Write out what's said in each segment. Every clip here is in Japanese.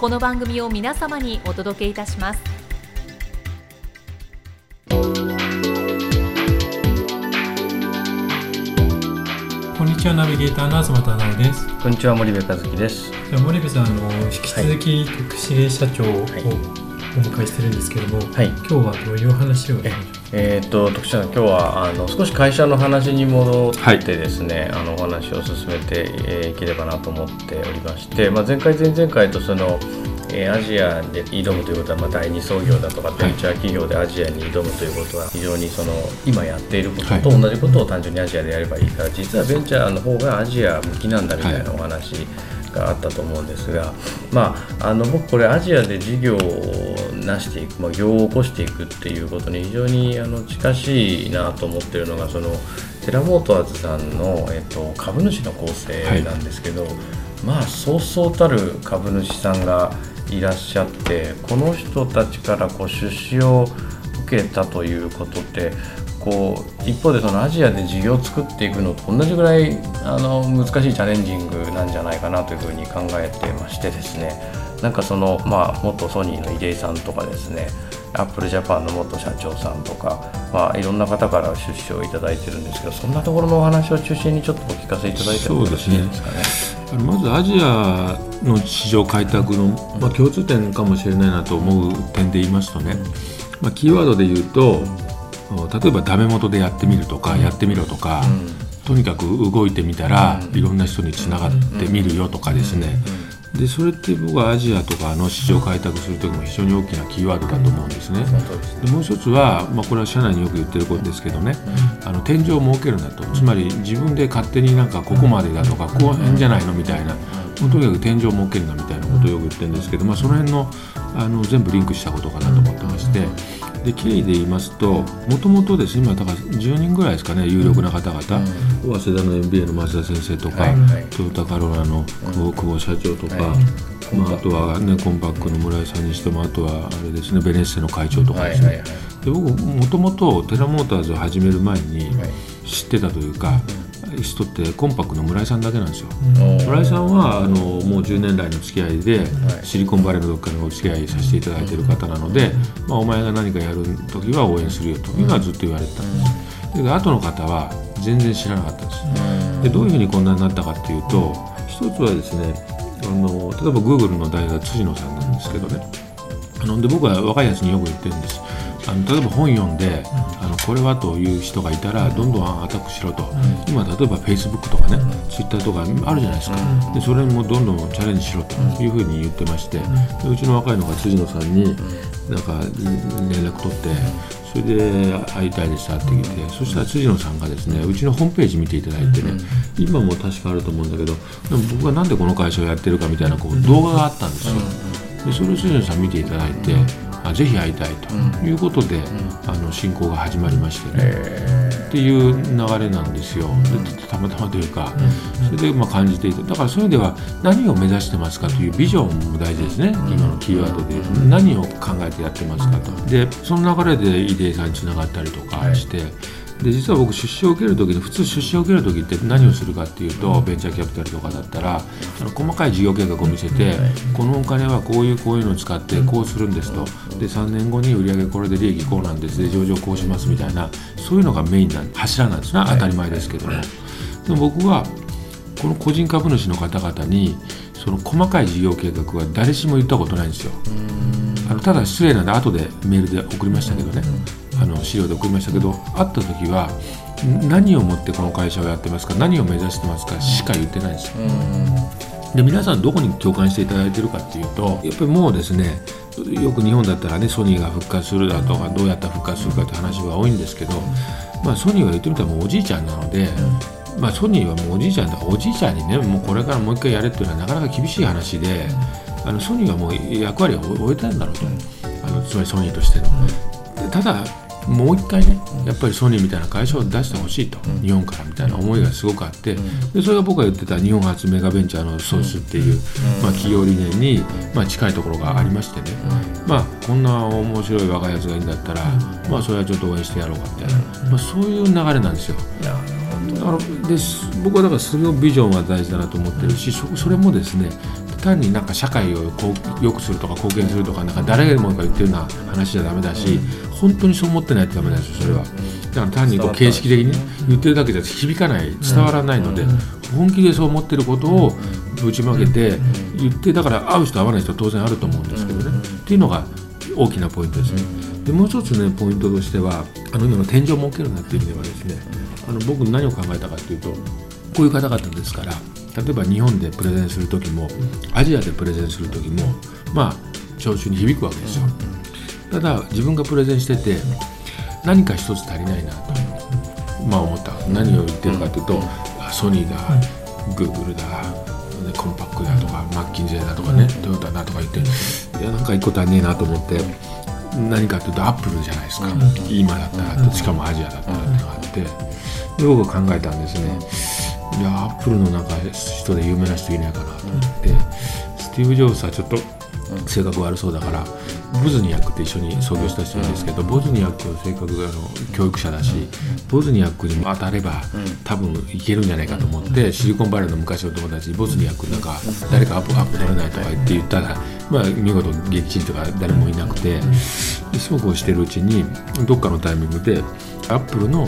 この番組を皆様にお届けいたします。こんにちはナビゲーターの東忠直です。こんにちは森部和樹です。じゃあ森部さんあの引き続き徳重社長をお迎えしてるんですけども、はい。今日はどういうお話を？えーっと徳島さん今日はあの少し会社の話に戻ってですね、あのお話を進めてえーいければなと思っておりまして、まあ前回前々回とその。えーアジアで挑むということは、まあ、第二創業だとかベンチャー企業でアジアに挑むということは非常にその今やっていることと同じことを単純にアジアでやればいいから実はベンチャーの方がアジア向きなんだみたいなお話があったと思うんですが、まあ、あの僕これアジアで事業を成していく、まあ、業を起こしていくっていうことに非常にあの近しいなと思ってるのがそのテラモーターズさんの、えっと、株主の構成なんですけど、まあそうそうたる株主さんがいらっしゃってこの人たちからこう出資を受けたということってこう一方でそのアジアで事業を作っていくのと同じぐらいあの難しいチャレンジングなんじゃないかなというふうに考えてましてですねなんかその、まあ、元ソニーの入江さんとかですねアップルジャパンの元社長さんとか、まあ、いろんな方から出資をいただいてるんですけどそんなところのお話を中心にちょっとお聞かせいただいてもよろしいですかね？まずアジアの市場開拓の、まあ、共通点かもしれないなと思う点で言いますとね、まあ、キーワードで言うと例えばダメ元でやってみるとか、やってみろとか、とにかく動いてみたら、いろんな人につながってみるよとかですね、でそれって僕はアジアとかの市場開拓する時も非常に大きなキーワードだと思うんですね。でもう一つは、まあ、これは社内によく言ってることですけどね、あの天井を設けるんだと。つまり自分で勝手になんかここまでだとかこう辺じゃないのみたいな、とにかく天井を設けるんだみたいなことをよく言ってるんですけど、まあ、その辺のあの全部リンクしたことかなと思ってましてで経緯で言いますともともとですね今だから10人ぐらいですかね有力な方々、早稲田の MBA の増田先生とか、はいはい。トヨタカローラの久保久保社長とか、はい。まあ、あとは、ね、コンパックの村井さんにしてもあとはあれですねベネッセの会長とかですね、はいはいはい。で僕もともとテラモーターズを始める前にはい。知ってたというか、人ってコンパックの村井さんだけなんですよ。お村井さんはあのもう10年来の付き合いで、はい。シリコンバレーのどっかにお付き合いさせていただいている方なので、まあ、お前が何かやる時は応援するよというのはずっと言われてたんです。で後の方は全然知らなかったんです。でどういうふうにこんなになったかっていうと一つはですねあの例えばグーグルの代表辻野さんなんですけどね。あので僕は若いやつによく言ってるんですあの例えば本読んで、あのこれはという人がいたらどんどんアタックしろと、今例えば Facebook とかね、Twitter とかあるじゃないですか、でそれにもどんどんチャレンジしろというふうに言ってまして、でうちの若いのが辻野さんになんか連絡取ってそれで会いたいですって来てそしたら辻野さんがですねうちのホームページ見ていただいてね、今も確かあると思うんだけどでも僕がなんでこの会社をやってるかみたいなこう動画があったんですよ。でそれを辻野さん見ていただいて、あぜひ会いたいということで、あの進行が始まりましてね、っていう流れなんですよ。でたまたまというか、それでまあ感じていた。だからそういう意味では何を目指してますかというビジョンも大事ですね、今のキーワードで。何を考えてやってますかと。でその流れで入江さんにつながったりとかして、で実は僕出資を受ける時に普通出資を受ける時って何をするかっていうと、ベンチャーキャピタルとかだったらあの細かい事業計画を見せて、このお金はこういうこういうのを使ってこうするんですと。で3年後に売上これで利益こうなんです。で上場こうしますみたいなそういうのがメインな柱なんですね、当たり前ですけども。でも僕はこの個人株主の方々にその細かい事業計画は誰しも言ったことないんですよ。あのただ失礼なんで後でメールで送りましたけどね、あの資料で送りましたけど会った時は何をもってこの会社をやってますか何を目指してますかしか言ってないんです。よ。で皆さんどこに共感していただいてるかっていうとやっぱりもうですねよく日本だったらねソニーが復活するだとかどうやったら復活するかって話が多いんですけど、まあ、ソニーは言ってみたらもうおじいちゃんなので、まあ、ソニーはもうおじいちゃんだからおじいちゃんにねもうこれからもう一回やれっていうのはなかなか厳しい話で、あのソニーはもう役割を終えたんだろうと、あのつまりソニーとしての。ただもう一回ねやっぱりソニーみたいな会社を出してほしいと、日本からみたいな思いがすごくあって。でそれが僕が言ってた日本初メガベンチャーのソースっていう、まあ、企業理念に、まあ、近いところがありましてね、まあこんな面白い若いやつがいいんだったら、まあそれはちょっと応援してやろうかみたいな、まあ、そういう流れなんですよ。だからで僕はだからすごくビジョンは大事だなと思ってるしそそれもですね単になんか社会をこう良くするとか貢献するとかなんか誰もが言ってるような話じゃダメだし、本当にそう思ってないとダメなんですよそれは。だから単にこう形式的に言ってるだけじゃ響かない伝わらないので、本気でそう思ってることをぶちまけて言ってだから会う人会わない人は当然あると思うんですけどね、っていうのが大きなポイントです。ね。でもう一つねポイントとしてはあの今の天井を設けるなっていう意味ではですねあの僕何を考えたかというとこういう方々ですから例えば日本でプレゼンする時もアジアでプレゼンする時もまあ聴衆に響くわけですよ。ただ自分がプレゼンしてて何か一つ足りないなと、まあ思った。何を言ってるかというと、ソニーだ、グーグルだコンパックだとかマッキンゼーだとかね、トヨタだとか言っていやなんか一個足りねえなと思って何かというとアップルじゃないですか、今だったらしかもアジアだったらってのがあってで僕は考えたんですねいやアップルのなんか人で有名な人いないかなと思って、スティーブ・ジョブズはちょっと性格悪そうだからボズニアックって一緒に創業した人なんですけど、ボズニアックの性格があの教育者だし、ボズニアックにも当たれば、多分いけるんじゃないかと思って、シリコンバレーの昔の友達にボズニアックなんか誰かアップアップ取れないとか言って言ったら、まあ、見事撃沈とか誰もいなくて、そうこうしてるうちにどっかのタイミングでアップルの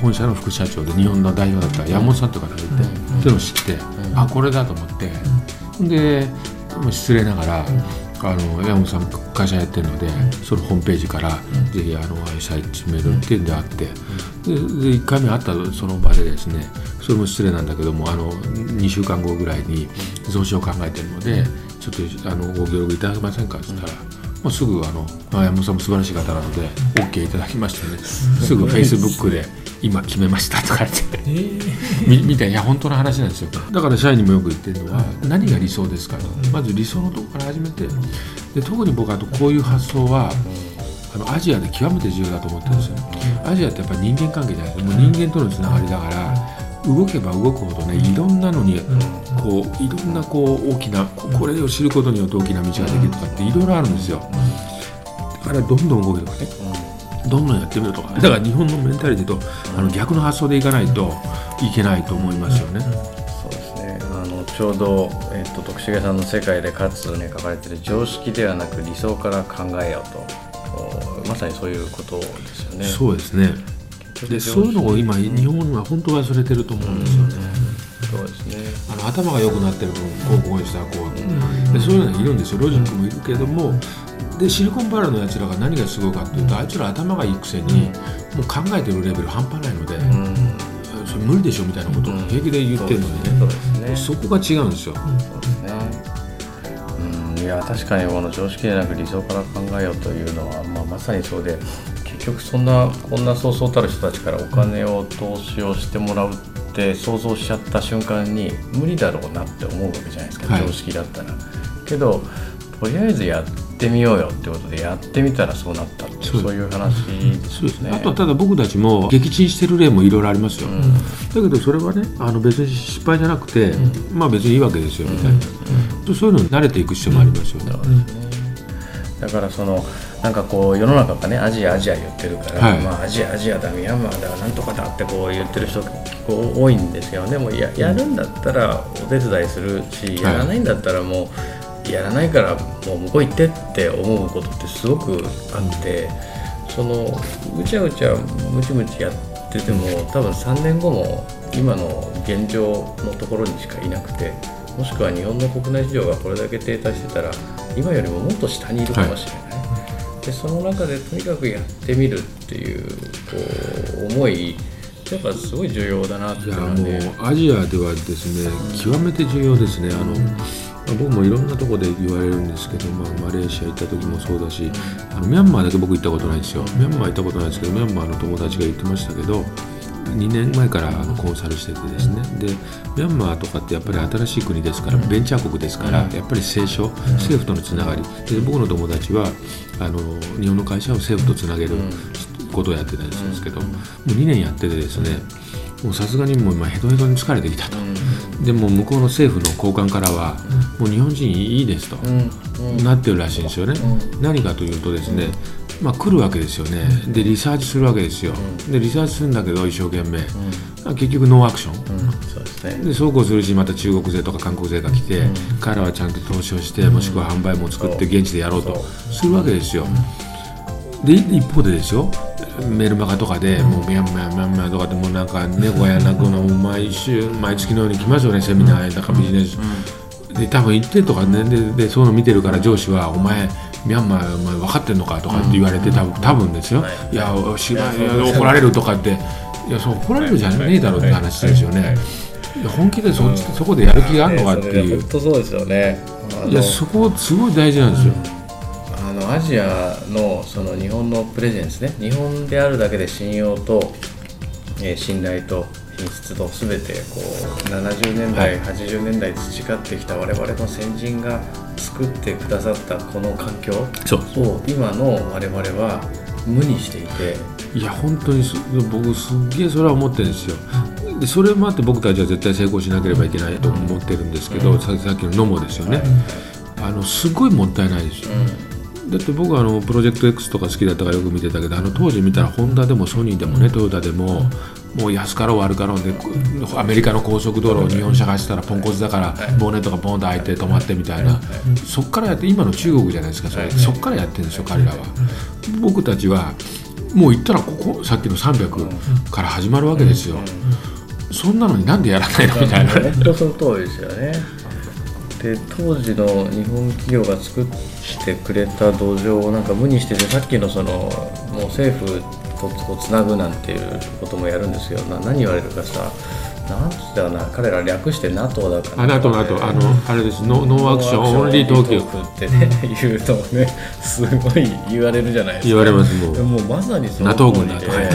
本社の副社長で日本の代表だった山本さんとかがいて、そういうのを知って、あこれだと思って。で失礼ながら、あの山本さん会社やってるので、そのホームページから、ぜひあの愛さ一メールっていうんであって、でで1回目会ったその場でですねそれも失礼なんだけどもあの2週間後ぐらいに増資を考えてるので、ちょっとあのご協力いただけませんか？って言ったら。もうすぐあの山本さんも素晴らしい方なので OK いただきましてね。すぐフェイスブックで今決めましたとか言って、えー、みみたいな。いや本当の話なんですよ。だから社員にもよく言ってるのは。何が理想ですかと。まず理想のところから始めて。で特に僕はこういう発想はあのアジアで極めて重要だと思ってるんですよ。アジアってやっぱり人間関係じゃないですか。もう人間とのつながりだから動けば動くほどねいろんなのにこういろんなこう大きなこれを知ることによって大きな道ができるとかっていろいろあるんですよ。だからどんどん動けとかねどんどんやってみるとかだから日本のメンタリティとあの逆の発想でいかないといけないと思いますよね。そうですね。あのちょうど、えっと、徳重さんの世界でかつね書かれてる常識ではなく理想から考えようと。まさにそういうことですよね。そうですね。でそういうのを今日本は本当忘れてると思うんですよね。そうですね。あの頭が良くなってる分こうこうしたらこうでそういうのがいるんですよ。ロジックもいるけれどもでシリコンバレーのやつらが何がすごいかっていうとあいつら頭がいいくせにもう考えてるレベル半端ないので、それ無理でしょみたいなことを平気で言ってるのにね。そこが違うんですよ。そうですね。うん。いや確かにこの常識でなく理想から考えようというのは、まあ、まさにそうで結局そんなこんなそうそうたる人たちからお金を投資をしてもらうって想像しちゃった瞬間に無理だろうなって思うわけじゃないですか、はい。常識だったら。けどとりあえずやってみようよってことでやってみたらそうなったっていうそういう話です。そうですね、ね。あとはただ僕たちも撃沈してる例もいろいろありますよ、だけどそれはねあの別に失敗じゃなくて、まあ別にいいわけですよみたいな、そういうのに慣れていく必要もありますよね、だからそのなんかこう世の中がねアジアアジア言ってるから、はい。まあ、アジアアジアだミャンマーだなんとかだってこう言ってる人結構多いんですよでもややるんだったらお手伝いするしやらないんだったらもうやらないからもう向こう行ってって思うことってすごくあってそのうちゃうちゃムチムチやってても多分3年後も今の現状のところにしかいなくてもしくは日本の国内市場がこれだけ停滞してたら今よりももっと下にいるかもしれない、はい、でその中でとにかくやってみるっていうこう思いやっぱすごい重要だなっていやもうアジアではですね、極めて重要ですね。あの、僕もいろんなところで言われるんですけど、まあ、マレーシア行った時もそうだし、あのミャンマーだけ僕行ったことないんですよ。ミャンマー行ったことないですけどミャンマーの友達が言ってましたけど2年前からあのコンサルしててですね。でミャンマーとかってやっぱり新しい国ですからベンチャー国ですからやっぱり政書政府とのつながり。で僕の友達はあの日本の会社を政府とつなげることをやってたりするんですけどもう2年やっててですねもうさすがにもう今ヘトヘトに疲れてきたと、でも向こうの政府の高官からは、もう日本人いいですと、なってるらしいんですよね、何かというとですね、まあ、来るわけですよね、でリサーチするわけですよ、でリサーチするんだけど一生懸命、結局ノーアクション、そうですね、でそうこうするしまた中国勢とか韓国勢が来て、彼らはちゃんと投資をして、もしくは販売も作って現地でやろうとするわけですよ。で一方でですよメルマガとかで、もうミャンマー、ミャンマーとかでもなんか猫やなくの毎週、毎月のように来ますよね、セミナーだからビジネス。で、多分行ってとかね、で、でそういうの見てるから上司は、お前、ミャンマー、お前分かってんのかとかって言われて、多分多分ですよ。いや、知ら怒られるとかって、いや、そう怒られるじゃねえだろうって話ですよね。本気でそ,、そこでやる気があるのかっていう。本当そうですよね。いや、そこすごい大事なんですよ。のアジアのその日本のプレゼンスね日本であるだけで信用と、えー、信頼と品質と全てこう70年代、はい、80年代培ってきた我々の先人が作ってくださったこの環境を今の我々は無にしていて。いや本当に僕すっげえそれは思ってるんですよ。でそれもあって僕たちは絶対成功しなければいけないと思ってるんですけど、うん、さっきのノモですよね、あのすごいもったいないですよ、うんだって僕はあのプロジェクト X とか好きだったからよく見てたけどあの当時見たらホンダでもソニーでもねトヨタでももう安かろう悪かろうでアメリカの高速道路を日本車がしたらポンコツだからボンネットがポンと開いて止まってみたいな。そっからやって今の中国じゃないですかそれ。そっからやってるんですよ彼らは。僕たちはもう行ったらここさっきの300から始まるわけですよ。そんなのになんでやらないの？みたいな本当その通りですよねで当時の日本企業が作ってくれた土壌をなんか無にしててさっきのそのもう政府とつなぐなんていうこともやるんですよ。な何言われるかさなんつったかな彼ら略して NATO だから、ね、NATO、NATO、あの、あれです、ノノーアクション、オンリー東京。ってね、言うとね、すごい言われるじゃないですか。言われます、もう。もうまさにその NATO 軍だとか言っ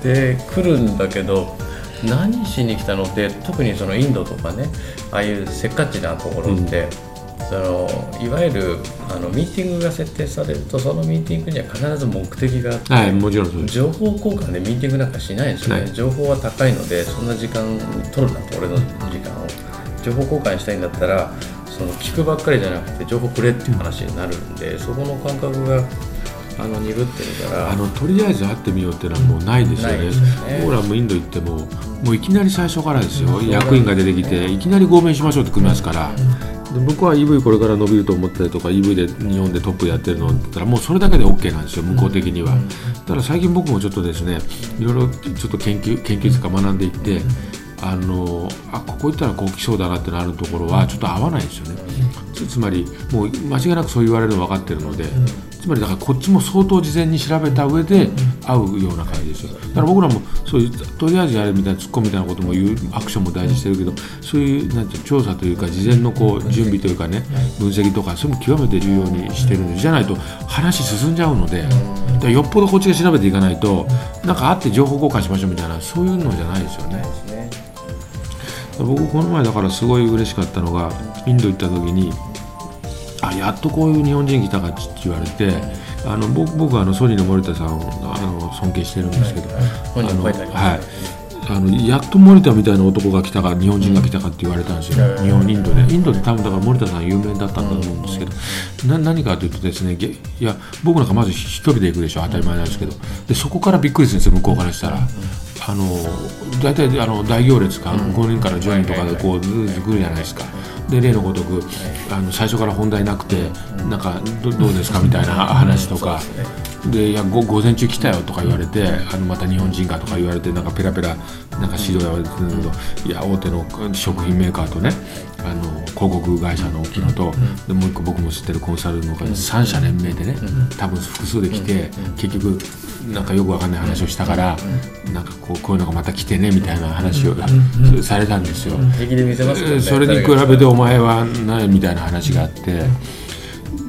て、で、来るんだけど、何しに来たのって特にそのインドとかねああいうせっかちなところって、うん、そのいわゆるあのミーティングが設定されるとそのミーティングには必ず目的があって、はい、もちろん情報交換でミーティングなんかしないんですよね。情報は高いのでそんな時間取るなと俺の時間を。情報交換したいんだったらその聞くばっかりじゃなくて情報くれっていう話になるんで、そこの感覚があの鈍ってるから。あのとりあえず会ってみようっていうのはもうないですよね、僕らもインド行ってももういきなり最初からですよ、役員が出てきていきなり合弁しましょうって組みますから。で僕は EV これから伸びると思ったりとか EV で日本でトップやってるのって言ったらもうそれだけで OK なんですよ向こう的には、だから最近僕もちょっとですねいろいろちょっと研究研究室か学んでいってあのあここ行ったらこう来そうだなってなるところはちょっと合わないんですよね、つまりもう間違いなくそう言われるの分かってるので、つまりだからこっちも相当事前に調べた上で会うような感じですよ。だから僕らもそういうとりあえずやるみたいな突っ込みみたいなことも言うアクションも大事してるけどそういうなんて調査というか事前のこう準備というかね分析とかそれも極めて重要にしてるんでじゃないと話進んじゃうのでよっぽどこっちが調べていかないとなんか会って情報交換しましょうみたいなそういうのじゃないですよね。僕この前だからすごい嬉しかったのがインド行った時にあやっとこういう日本人来たかって言われて、あの僕僕はあのソニーの森田さんをあの尊敬してるんですけど、あのはい。あのやっと森田みたいな男が来たか日本人が来たかって言われたんですよ、日本インドで。インドで多分だから森田さん有名だったんだと思うんですけど、な何かというとですねいや僕なんかまず一人で行くでしょ。当たり前なんですけど。でそこからびっくりするんですよ向こうからしたら。あの大体あの大行列か、5人から10人とかでこうずっと来るじゃないですか。で例のごとくあの最初から本題なくて、なんかどどうですかみたいな話とか。でいや午午前中来たよとか言われてあのまた日本人かとか言われてなんかペラペラなんか指導やられてるんだけどいや大手の食品メーカーとねあの広告会社の大きいのと、でもう一個僕も知ってるコンサルの会社3社連名でね、多分複数で来て、結局なんかよくわかんない話をしたから、なんかこうこういうのがまた来てねみたいな話を、されたんですよ。それに比べてお前はないみたいな話があって。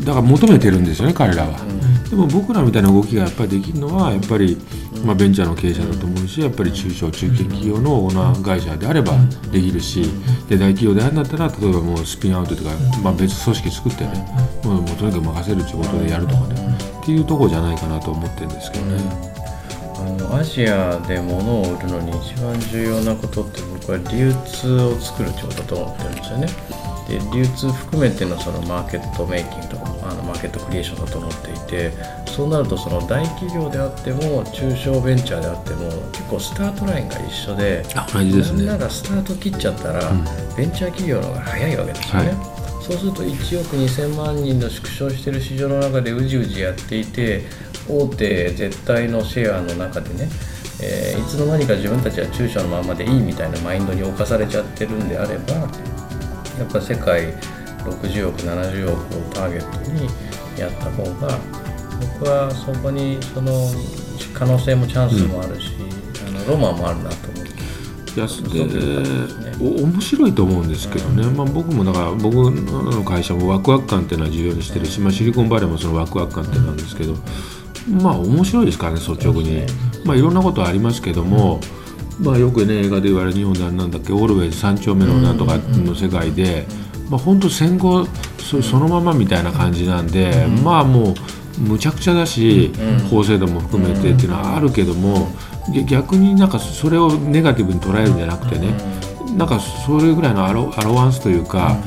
だから求めてるんですよね彼らは、うん、でも僕らみたいな動きがやっぱりできるのはやっぱり、まあ、ベンチャーの経営者だと思うしやっぱり中小中堅企業のオーナー会社であればできるしで大企業であるんだったら例えばもうスピンアウトとか、まあ、別組織作ってねもうもうとにかく任せるっていうことでやるとかねっていうとこじゃないかなと思ってるんですけどね。あのアジアで物を売るのに一番重要なことって僕は流通を作るってことだと思ってるんですよね。で流通含めてのそのマーケットメイキングとかあのマーケットクリエーションだと思っていてそうなるとその大企業であっても中小ベンチャーであっても結構スタートラインが一緒で同じですね。みんながスタート切っちゃったら、うん、ベンチャー企業の方が早いわけですよね。はい。そうすると1億2000万人の縮小している市場の中でうじうじやっていて大手絶対のシェアの中でね、えー、いつの間にか自分たちは中小のままでいいみたいなマインドに侵されちゃってるんであればやっぱ世界60億70億をターゲットにやった方が僕はそこにその可能性もチャンスもあるし、うん、あのロマンもあるなと思って。いやで面白いと思うんですけどね、うん、まあ、僕もだから僕の会社もワクワク感っていうのは重要にしてるし、まあ、シリコンバレーもそのワクワク感ってなんですけど、まあ面白いですからね率直に、まあ、いろんなことありますけども、うんまあ、よくね映画で言われる日本ではなんだっけオールウェイズ三丁目のなんとかの世界で、まあ、本当戦後そそのままみたいな感じなんで、まあもうむちゃくちゃだし、法制度も含めてっていうのはあるけども逆になんかそれをネガティブに捉えるんじゃなくてねなんかそれぐらいのアロアロワンスというか、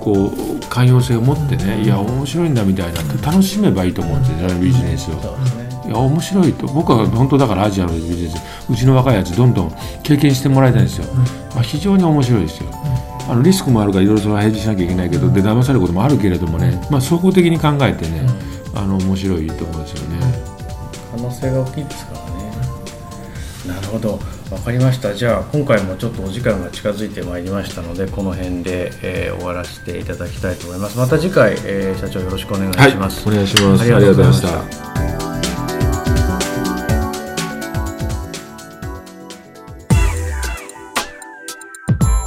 こう寛容性を持ってねいや面白いんだみたいな楽しめばいいと思うんですよビジネスを。いや面白いと。僕は本当だからアジアのビジネスうちの若いやつどんどん経験してもらいたいんですよ、まあ、非常に面白いですよ。あのリスクもあるからいろいろそれはヘッジしなきゃいけないけどで騙されることもあるけれどもね、まあ、総合的に考えてねあの面白いと思うんですよね。可能性が大きいですからね。なるほど。分かりました。じゃあ今回もちょっとお時間が近づいてまいりましたのでこの辺で、えー、終わらせていただきたいと思います。また次回、えー、社長よろしくお願いします、はい、お願いします。ありがとうございました